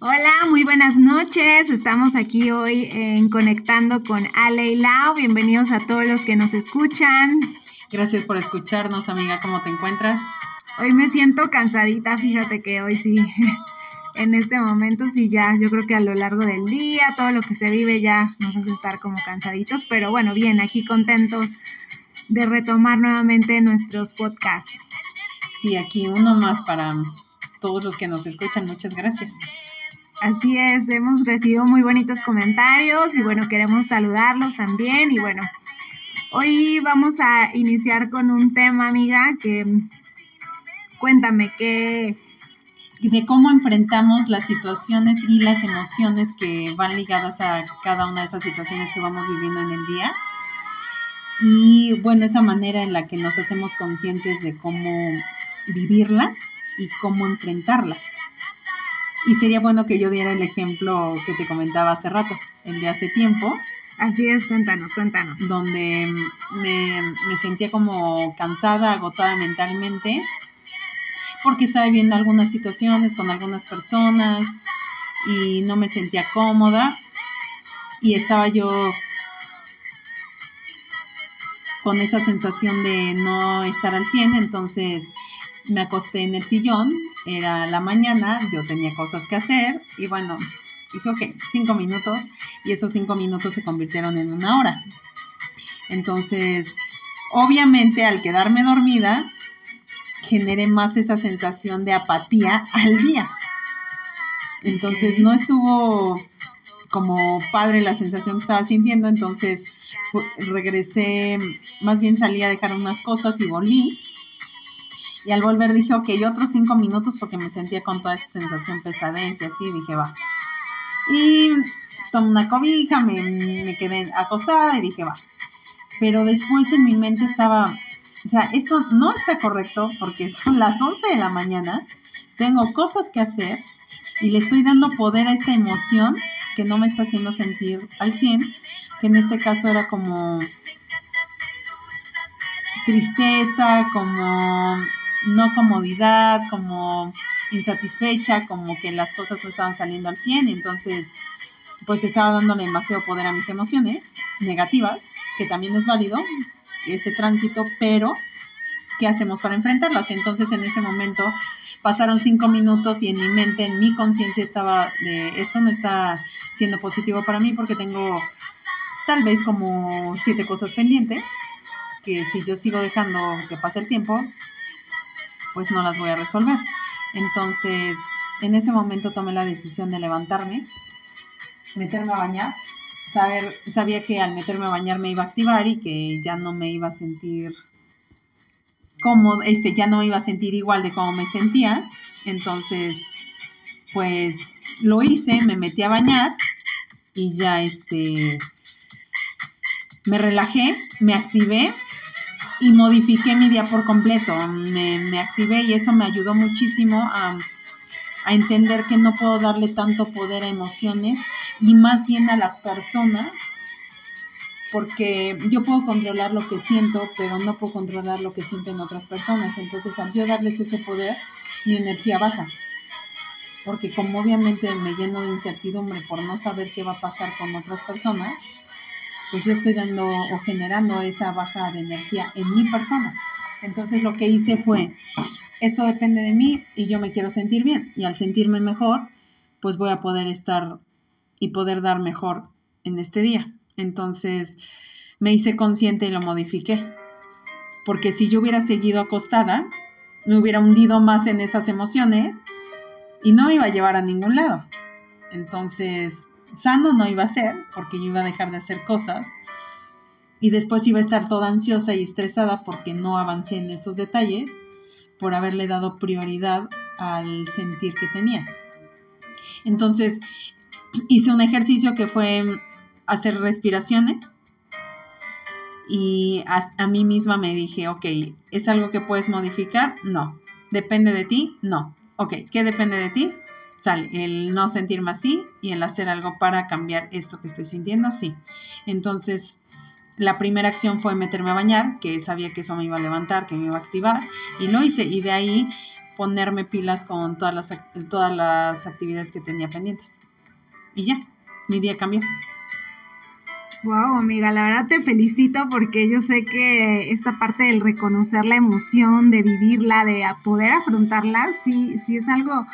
Hola, muy buenas noches. Estamos aquí hoy en Conectando con Ale y Lau. Bienvenidos a todos los que nos escuchan. Gracias por escucharnos, amiga. ¿Cómo te encuentras? Hoy me siento cansadita, fíjate que hoy sí, en este momento sí ya, yo creo que a lo largo del día, todo lo que se vive ya nos hace estar como cansaditos, pero bueno, bien, aquí contentos de retomar nuevamente nuestros podcasts. Sí, aquí uno más para todos los que nos escuchan. Muchas gracias. Así es, hemos recibido muy bonitos comentarios y bueno, queremos saludarlos también y bueno, hoy vamos a iniciar con un tema, amiga, que cuéntame que de cómo enfrentamos las situaciones y las emociones que van ligadas a cada una de esas situaciones que vamos viviendo en el día. Y bueno, esa manera en la que nos hacemos conscientes de cómo vivirla y cómo enfrentarlas. Y sería bueno que yo diera el ejemplo que te comentaba hace rato, el de hace tiempo. Así es, cuéntanos, cuéntanos. Donde me, me sentía como cansada, agotada mentalmente, porque estaba viviendo algunas situaciones con algunas personas y no me sentía cómoda y estaba yo con esa sensación de no estar al 100, entonces me acosté en el sillón, era la mañana, yo tenía cosas que hacer y bueno, dije, ok, cinco minutos y esos cinco minutos se convirtieron en una hora. Entonces, obviamente al quedarme dormida, generé más esa sensación de apatía al día. Entonces, no estuvo como padre la sensación que estaba sintiendo, entonces regresé, más bien salí a dejar unas cosas y volví y al volver dije, ok, otros cinco minutos porque me sentía con toda esa sensación pesadez así, dije, va. Y tomé una cobija, me, me quedé acostada y dije, va. Pero después en mi mente estaba, o sea, esto no está correcto porque son las 11 de la mañana, tengo cosas que hacer y le estoy dando poder a esta emoción que no me está haciendo sentir al 100, que en este caso era como tristeza, como no comodidad, como insatisfecha, como que las cosas no estaban saliendo al 100, entonces pues estaba dándole demasiado poder a mis emociones negativas, que también es válido ese tránsito, pero ¿qué hacemos para enfrentarlas? Entonces en ese momento pasaron cinco minutos y en mi mente, en mi conciencia estaba de esto no está siendo positivo para mí porque tengo tal vez como siete cosas pendientes que si yo sigo dejando que pase el tiempo, pues no las voy a resolver. Entonces, en ese momento tomé la decisión de levantarme, meterme a bañar, saber, sabía que al meterme a bañar me iba a activar y que ya no me iba a sentir como, este, ya no me iba a sentir igual de como me sentía. Entonces, pues lo hice, me metí a bañar y ya, este, me relajé, me activé y modifiqué mi día por completo. Me, activé y eso me ayudó muchísimo a, a, entender que no puedo darle tanto poder a emociones y más bien a las personas, porque yo puedo controlar lo que siento, pero no puedo controlar lo que sienten otras personas. Entonces, al yo darles ese poder, mi energía baja. Porque como obviamente me lleno de incertidumbre por no saber qué va a pasar con otras personas, pues yo estoy dando o generando esa baja de energía en mi persona. Entonces lo que hice fue, esto depende de mí y yo me quiero sentir bien. Y al sentirme mejor, pues voy a poder estar y poder dar mejor en este día. Entonces me hice consciente y lo modifiqué. Porque si yo hubiera seguido acostada, me hubiera hundido más en esas emociones y no iba a llevar a ningún lado. Entonces sano no iba a ser, porque yo iba a dejar de hacer cosas. Y después iba a estar toda ansiosa y estresada porque no avancé en esos detalles, por haberle dado prioridad al sentir que tenía. Entonces, hice un ejercicio que fue hacer respiraciones y a, mí misma me dije, ok, ¿es algo que puedes modificar? No. ¿Depende de ti? No. Ok, ¿qué depende de ti? Sale el no sentirme así y el hacer algo para cambiar esto que estoy sintiendo, sí. Entonces, la primera acción fue meterme a bañar, que sabía que eso me iba a levantar, que me iba a activar, y lo hice. Y de ahí, ponerme pilas con todas las, todas las actividades que tenía pendientes. Y ya, mi día cambió. Wow, amiga, la verdad te felicito porque yo sé que esta parte del reconocer la emoción, de vivirla, de poder afrontarla, sí, sí es algo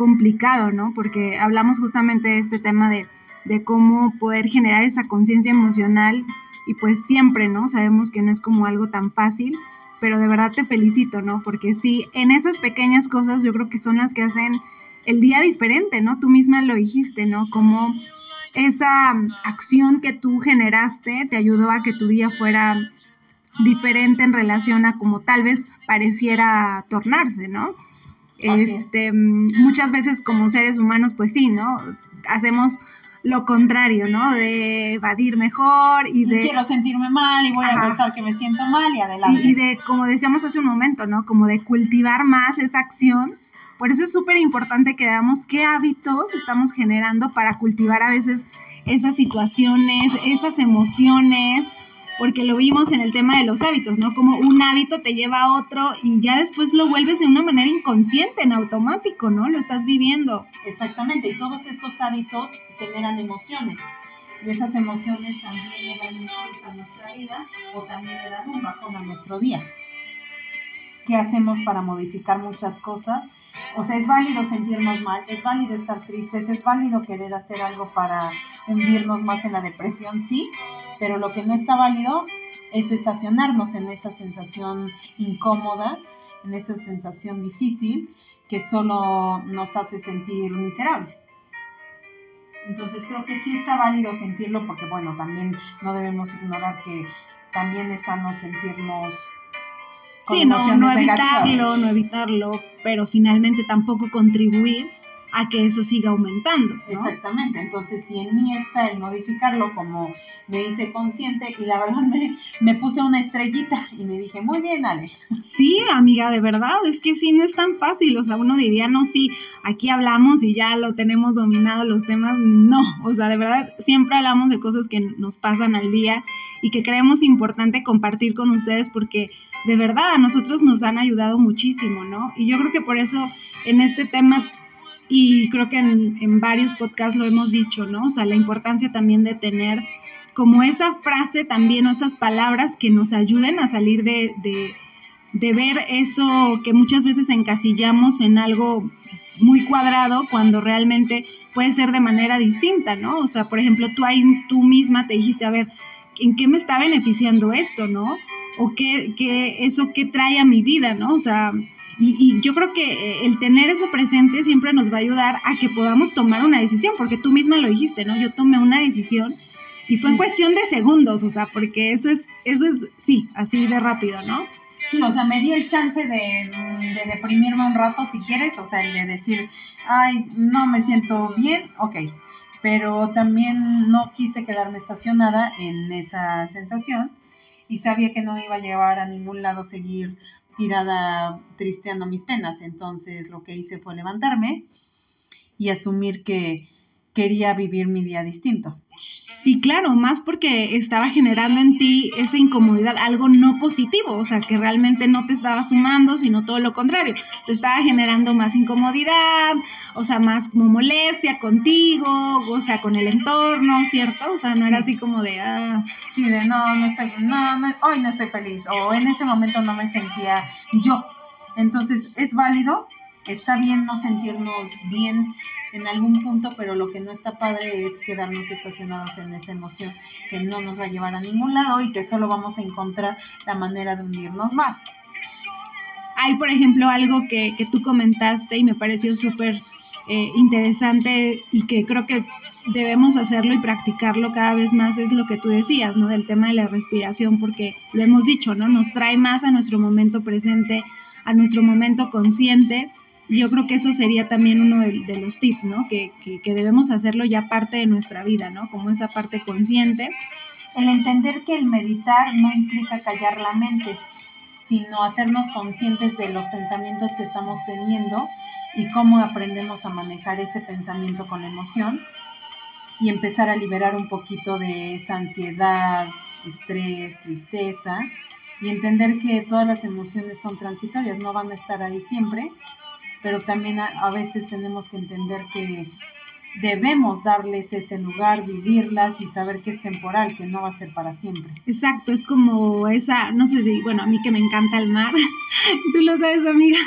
complicado, ¿no? Porque hablamos justamente de este tema de, de cómo poder generar esa conciencia emocional y pues siempre, ¿no? Sabemos que no es como algo tan fácil, pero de verdad te felicito, ¿no? Porque sí, en esas pequeñas cosas yo creo que son las que hacen el día diferente, ¿no? Tú misma lo dijiste, ¿no? Como esa acción que tú generaste te ayudó a que tu día fuera diferente en relación a como tal vez pareciera tornarse, ¿no? Este, muchas veces como seres humanos, pues sí, ¿no? Hacemos lo contrario, ¿no? De evadir mejor y de... quiero sentirme mal y voy a gustar que me siento mal y adelante. Y, y, de, como decíamos hace un momento, ¿no? Como de cultivar más esa acción por eso es súper importante que veamos qué hábitos estamos generando para cultivar a veces esas situaciones, esas emociones, porque lo vimos en el tema de los hábitos, ¿no? Como un hábito te lleva a otro y ya después lo vuelves de una manera inconsciente, en automático, ¿no? Lo estás viviendo. Exactamente, y todos estos hábitos generan emociones. Y esas emociones también le dan un a nuestra vida o también le dan un bajón a nuestro día. ¿Qué hacemos para modificar muchas cosas? O sea, es válido sentirnos mal, es válido estar tristes, es válido querer hacer algo para hundirnos más en la depresión, sí, pero lo que no está válido es estacionarnos en esa sensación incómoda, en esa sensación difícil que solo nos hace sentir miserables. Entonces creo que sí está válido sentirlo porque bueno, también no debemos ignorar que también es sano sentirnos sí, no, no evitarlo, no evitarlo, pero finalmente tampoco contribuir a que eso siga aumentando. Exactamente, entonces si en mí está el modificarlo como me hice consciente y la verdad me, me, puse una estrellita y me dije, muy bien, Ale. Sí, amiga, de verdad, es que sí, no es tan fácil, o sea, uno diría, no, sí, aquí hablamos y ya lo tenemos dominado los temas, no, o sea, de verdad, siempre hablamos de cosas que nos pasan al día y que creemos importante compartir con ustedes porque de verdad a nosotros nos han ayudado muchísimo, ¿no? Y yo creo que por eso en este tema, y creo que en, varios podcasts lo hemos dicho, ¿no? O sea, la importancia también de tener como esa frase también o esas palabras que nos ayuden a salir de, de, de ver eso que muchas veces encasillamos en algo muy cuadrado cuando realmente puede ser de manera distinta, ¿no? O sea, por ejemplo, tú ahí tú misma te dijiste, a ver, ¿en qué me está beneficiando esto, no? O qué, qué, eso qué trae a mi vida, ¿no? O sea, y, yo creo que eh, el tener eso presente siempre nos va a ayudar a que podamos tomar una decisión, porque tú misma lo dijiste, ¿no? Yo tomé una decisión y fue en cuestión de segundos, o sea, porque eso es, eso es, sí, así de rápido, ¿no? Sí, o sea, me di el chance de, de deprimirme un rato si quieres, o sea, el de decir, ay, no me siento bien, ok, pero también no quise quedarme estacionada en esa sensación y sabía que no iba a llevar a ningún lado seguir tirada tristeando mis penas. Entonces lo que hice fue levantarme y asumir que quería vivir mi día distinto. Y claro, más porque estaba generando en ti esa incomodidad, algo no positivo, o sea, que realmente no te estaba sumando, sino todo lo contrario. Te estaba generando más incomodidad, o sea, más como molestia contigo, o sea, con el entorno, ¿cierto? O sea, no era así como de, ah. Sí, de no, no estoy, no, no, hoy no estoy feliz, o en ese momento no me sentía yo. Entonces, es válido, está bien no sentirnos bien en algún punto, pero lo que no está padre es quedarnos estacionados en esa emoción que no nos va a llevar a ningún lado y que solo vamos a encontrar la manera de hundirnos más. Hay, por ejemplo, algo que, que tú comentaste y me pareció súper eh, interesante y que creo que debemos hacerlo y practicarlo cada vez más, es lo que tú decías, ¿no? Del tema de la respiración, porque lo hemos dicho, ¿no? Nos trae más a nuestro momento presente, a nuestro momento consciente yo creo que eso sería también uno de, los tips, ¿no? Que, que, debemos hacerlo ya parte de nuestra vida, ¿no? Como esa parte consciente. El entender que el meditar no implica callar la mente, sino hacernos conscientes de los pensamientos que estamos teniendo y cómo aprendemos a manejar ese pensamiento con emoción y empezar a liberar un poquito de esa ansiedad, estrés, tristeza y entender que todas las emociones son transitorias, no van a estar ahí siempre pero también a, veces tenemos que entender que debemos darles ese lugar, vivirlas y saber que es temporal, que no va a ser para siempre. Exacto, es como esa, no sé si, bueno, a mí que me encanta el mar, tú lo sabes, amiga.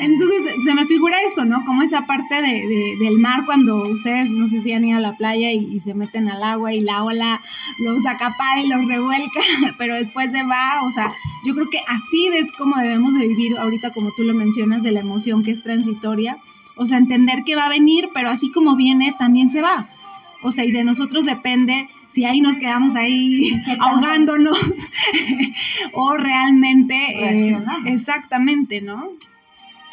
Entonces se me figura eso, ¿no? Como esa parte de, del mar cuando ustedes, no sé si han ido a la playa y, se meten al agua y la ola los acapara y los revuelca, pero después de va, o sea, yo creo que así es como debemos de vivir ahorita, como tú lo mencionas, de la emoción que es transitoria o sea, entender que va a venir, pero así como viene, también se va. O sea, y de nosotros depende si ahí nos quedamos ahí ahogándonos o realmente... Eh, exactamente, ¿no?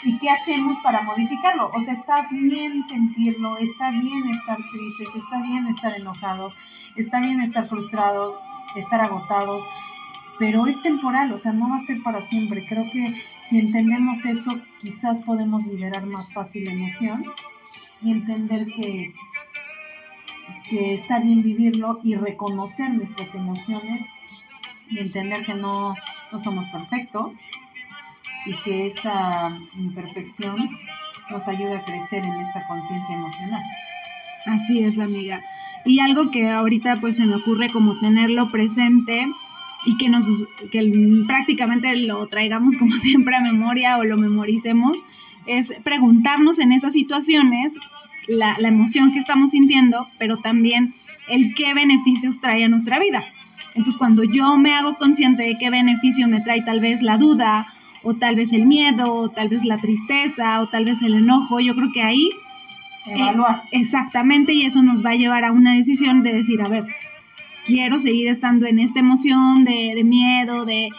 ¿Y qué hacemos para modificarlo? O sea, está bien sentirlo, está bien estar tristes, está bien estar enojados, está bien estar frustrados, estar agotados, pero es temporal, o sea, no va a ser para siempre. Creo que si entendemos eso, quizás podemos liberar más fácil la emoción y entender que, que está bien vivirlo y reconocer nuestras emociones y entender que no, no somos perfectos y que esta imperfección nos ayuda a crecer en esta conciencia emocional. Así es, amiga. Y algo que ahorita pues se me ocurre como tenerlo presente y que nos que prácticamente lo traigamos como siempre a memoria o lo memoricemos, es preguntarnos en esas situaciones la, la, emoción que estamos sintiendo, pero también el qué beneficios trae a nuestra vida. Entonces, cuando yo me hago consciente de qué beneficio me trae tal vez la duda, o tal vez el miedo, o tal vez la tristeza, o tal vez el enojo, yo creo que ahí... Evaluar. exactamente, y eso nos va a llevar a una decisión de decir, a ver, quiero seguir estando en esta emoción de, miedo, de,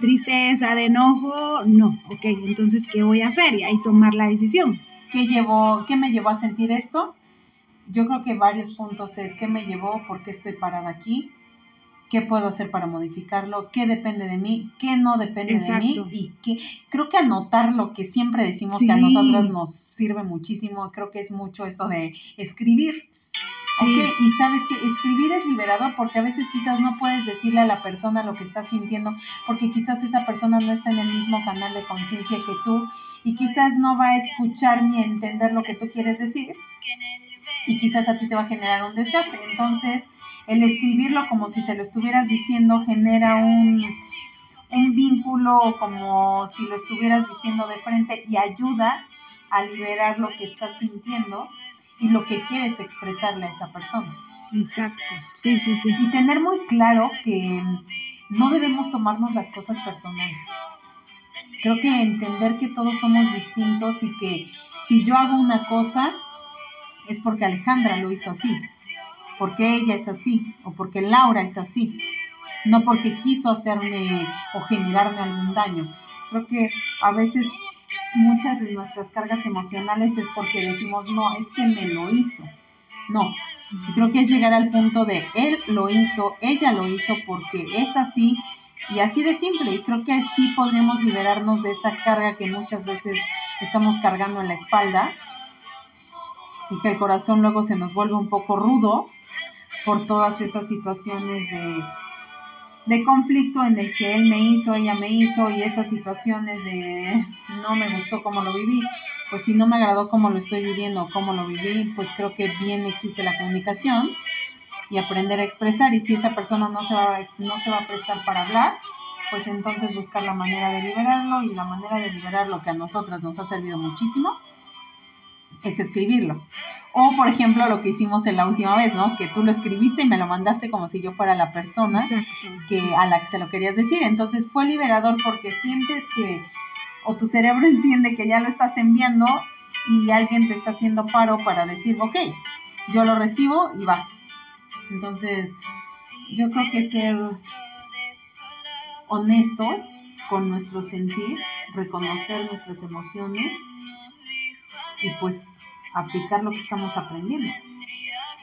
tristeza, de enojo, no, ok, entonces, ¿qué voy a hacer? Y ahí tomar la decisión. ¿Qué, llevó, ¿Qué me llevó a sentir esto? Yo creo que varios puntos es qué me llevó, por qué estoy parada aquí, qué puedo hacer para modificarlo, qué depende de mí, qué no depende de mí y qué creo que anotar lo que siempre decimos que a nosotros nos sirve muchísimo, creo que es mucho esto de escribir. Ok, y sabes que escribir es liberador porque a veces quizás no puedes decirle a la persona lo que estás sintiendo porque quizás esa persona no está en el mismo canal de conciencia que tú y quizás no va a escuchar ni entender lo que tú quieres decir y quizás a ti te va a generar un desgaste. Entonces, el escribirlo como si se lo estuvieras diciendo genera un, un vínculo como si lo estuvieras diciendo de frente y ayuda a liberar lo que estás sintiendo y lo que quieres expresarle a esa persona. Exacto, sí, sí, sí. Y tener muy claro que no debemos tomarnos las cosas personales. Creo que entender que todos somos distintos y que si yo hago una cosa es porque Alejandra lo hizo así, porque ella es así o porque Laura es así, no porque quiso hacerme o generarme algún daño. Creo que a veces muchas de nuestras cargas emocionales es porque decimos, no, es que me lo hizo. No, creo que es llegar al punto de él lo hizo, ella lo hizo porque es así y así de simple. Y creo que así podemos liberarnos de esa carga que muchas veces estamos cargando en la espalda y que el corazón luego se nos vuelve un poco rudo por todas esas situaciones de de conflicto en el que él me hizo, ella me hizo y esas situaciones de no me gustó cómo lo viví, pues si no me agradó cómo lo estoy viviendo, cómo lo viví, pues creo que bien existe la comunicación y aprender a expresar y si esa persona no se va, no se va a prestar para hablar, pues entonces buscar la manera de liberarlo y la manera de liberar lo que a nosotras nos ha servido muchísimo es escribirlo. O, por ejemplo, lo que hicimos en la última vez, ¿no? Que tú lo escribiste y me lo mandaste como si yo fuera la persona que, a la que se lo querías decir. Entonces fue liberador porque sientes que, o tu cerebro entiende que ya lo estás enviando y alguien te está haciendo paro para decir, ok, yo lo recibo y va. Entonces, yo creo que ser honestos con nuestro sentir, reconocer nuestras emociones y pues aplicar lo que estamos aprendiendo,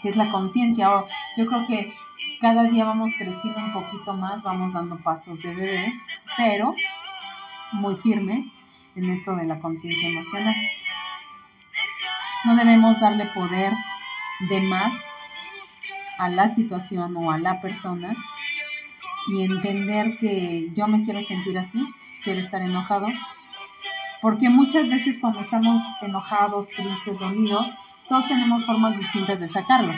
que es la conciencia. Yo creo que cada día vamos creciendo un poquito más, vamos dando pasos de bebés, pero muy firmes en esto de la conciencia emocional. No debemos darle poder de más a la situación o a la persona y entender que yo me quiero sentir así, quiero estar enojado, Porque muchas veces cuando estamos enojados, tristes, dolidos, todos tenemos formas distintas de sacarlo.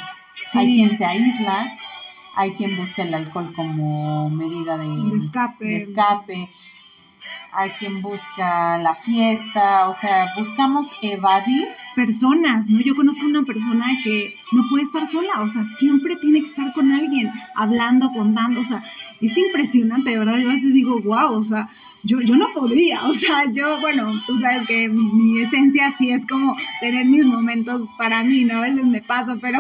Hay quien se aísla, hay quien busca el alcohol como medida de, escape. escape, hay quien busca la fiesta, o sea, buscamos evadir. Personas, ¿no? Yo conozco una persona que no puede estar sola, o sea, siempre tiene que estar con alguien, hablando, contando, o sea, es impresionante, de verdad, yo a veces digo, wow, o sea, yo, yo no podría, o sea, yo, bueno, tú sabes que mi esencia sí es como tener mis momentos para mí, ¿no? A veces me paso, pero,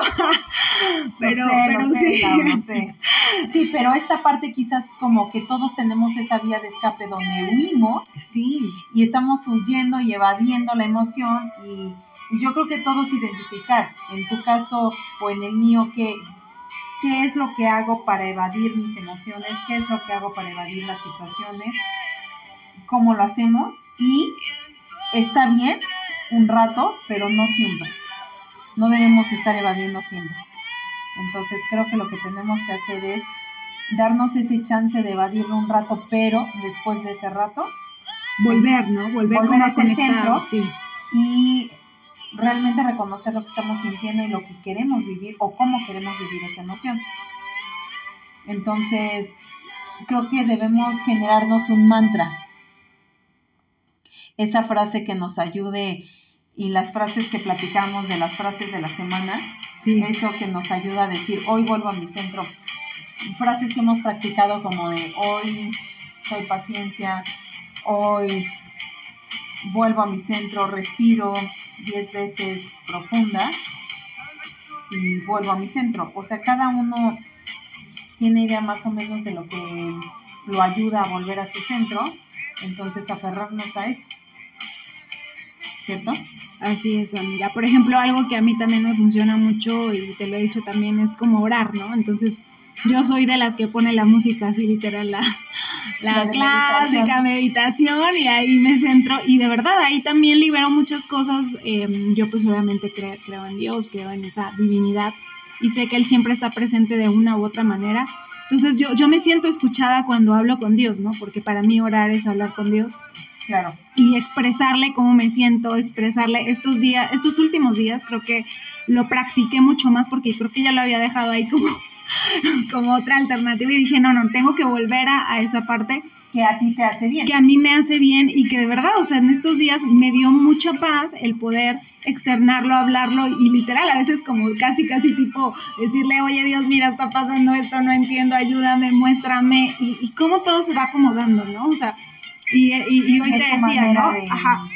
pero, pero sí. sé. Sí, pero esta parte quizás como que todos tenemos esa vía de escape donde huimos. Sí. Y estamos huyendo y evadiendo la emoción y, yo creo que todos identificar, en tu caso o en el mío, que qué es lo que hago para evadir mis emociones, qué es lo que hago para evadir las situaciones, cómo lo hacemos y está bien un rato, pero no siempre. No debemos estar evadiendo siempre. Entonces creo que lo que tenemos que hacer es darnos ese chance de evadirlo un rato, pero después de ese rato volver, ¿no? Volver, a ese centro y realmente reconocer lo que estamos sintiendo y lo que queremos vivir o cómo queremos vivir esa emoción. Entonces, creo que debemos generarnos un mantra. Esa frase que nos ayude y las frases que platicamos de las frases de la semana, eso que nos ayuda a decir, hoy vuelvo a mi centro. Frases que hemos practicado como de hoy soy paciencia, hoy vuelvo a mi centro, respiro, 10 veces profunda y vuelvo a mi centro. O sea, cada uno tiene idea más o menos de lo que lo ayuda a volver a su centro, entonces aferrarnos a eso. ¿Cierto? Así es, amiga. Por ejemplo, algo que a mí también me funciona mucho y te lo he dicho también es como orar, ¿no? Entonces, yo soy de las que pone la música así literal, la, la, clásica meditación. y ahí me centro y de verdad ahí también libero muchas cosas. Em, yo pues obviamente creo, creo en Dios, creo en esa divinidad y sé que Él siempre está presente de una u otra manera. Entonces yo, yo me siento escuchada cuando hablo con Dios, ¿no? Porque para mí orar es hablar con Dios. Claro. Y expresarle cómo me siento, expresarle estos días, estos últimos días creo que lo practiqué mucho más porque creo que ya lo había dejado ahí como como otra alternativa y dije, no, no, tengo que volver a, esa parte que a ti te hace bien. Que a mí me hace bien y que de verdad, o sea, en estos días me dio mucha paz el poder externarlo, hablarlo y literal, a veces como casi, casi tipo decirle, oye Dios, mira, está pasando esto, no entiendo, ayúdame, muéstrame y, y cómo todo se va acomodando, ¿no? O sea, y, y, hoy te decía, ¿no? Ajá.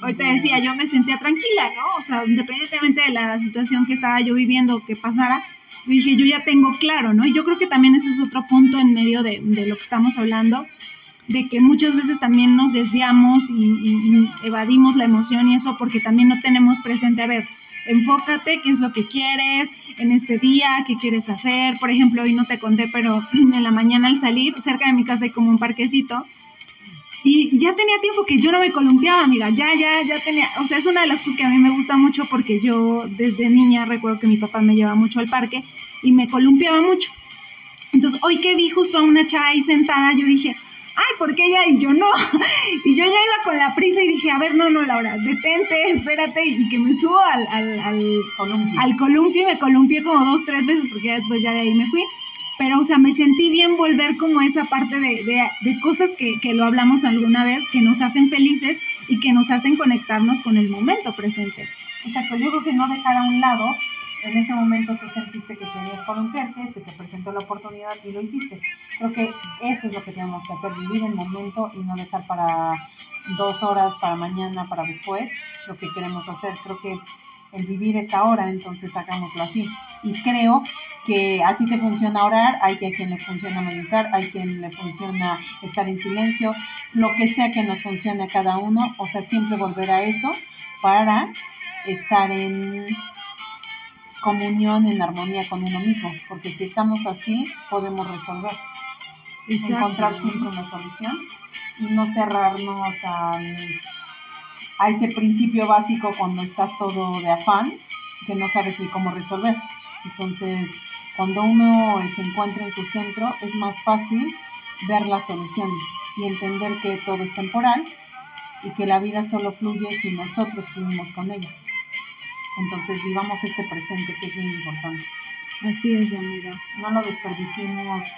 Hoy te decía, yo me sentía tranquila, ¿no? O sea, independientemente de la situación que estaba yo viviendo, que pasara, dije, yo ya tengo claro, ¿no? Y yo creo que también ese es otro punto en medio de, lo que estamos hablando, de que muchas veces también nos desviamos y, evadimos la emoción y eso porque también no tenemos presente, a ver, enfócate qué es lo que quieres en este día, qué quieres hacer. Por ejemplo, hoy no te conté, pero en la mañana al salir, cerca de mi casa hay como un parquecito y ya tenía tiempo que yo no me columpiaba, amiga. Ya, ya, ya tenía. O sea, es una de las cosas que a mí me gusta mucho porque yo desde niña recuerdo que mi papá me llevaba mucho al parque y me columpiaba mucho. Entonces, hoy que vi justo a una chava ahí sentada, yo dije, ay, ¿por qué ella y yo no? Y yo ya iba con la prisa y dije, a ver, no, no, Laura, detente, espérate, y que me subo al, al, al, columpio. al columpio y me columpié como dos, tres veces porque después ya de ahí me fui pero o sea, me sentí bien volver como esa parte de, de, cosas que, que, lo hablamos alguna vez, que nos hacen felices y que nos hacen conectarnos con el momento presente. Exacto, yo creo que no dejar a un lado, en ese momento tú sentiste que querías columpiarte, se te presentó la oportunidad y lo hiciste. Creo que eso es lo que tenemos que hacer, vivir el momento y no dejar para dos horas, para mañana, para después, lo que queremos hacer. Creo que el vivir es ahora, entonces hagámoslo así. Y creo que a ti te funciona orar, hay que a quien le funciona meditar, hay quien le funciona estar en silencio, lo que sea que nos funcione a cada uno, o sea, siempre volver a eso para estar en comunión, en armonía con uno mismo, porque si estamos así, podemos resolver, encontrar siempre una solución y no cerrarnos a, a ese principio básico cuando estás todo de afán, que no sabes ni cómo resolver. Entonces, cuando uno se encuentra en su centro, es más fácil ver la solución y entender que todo es temporal y que la vida solo fluye si nosotros fluimos con ella. Entonces vivamos este presente que es bien importante. Así es, amiga. No lo desperdiciemos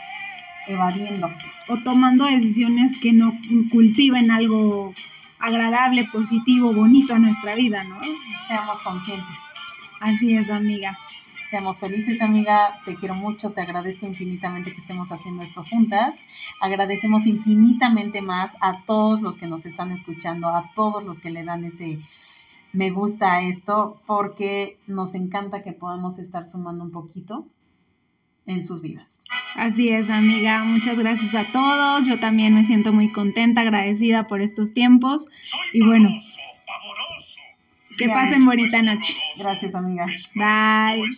evadiendo. O tomando decisiones que no cultiven algo agradable, positivo, bonito a nuestra vida, ¿no? Seamos conscientes. Así es, amiga. Seamos felices, amiga. Te quiero mucho, te agradezco infinitamente que estemos haciendo esto juntas. Agradecemos infinitamente más a todos los que nos están escuchando, a todos los que le dan ese me gusta a esto, porque nos encanta que podamos estar sumando un poquito en sus vidas. Así es, amiga. Muchas gracias a todos. Yo también me siento muy contenta, agradecida por estos tiempos. y bueno, que pasen bonita noche. Gracias, amiga. Bye.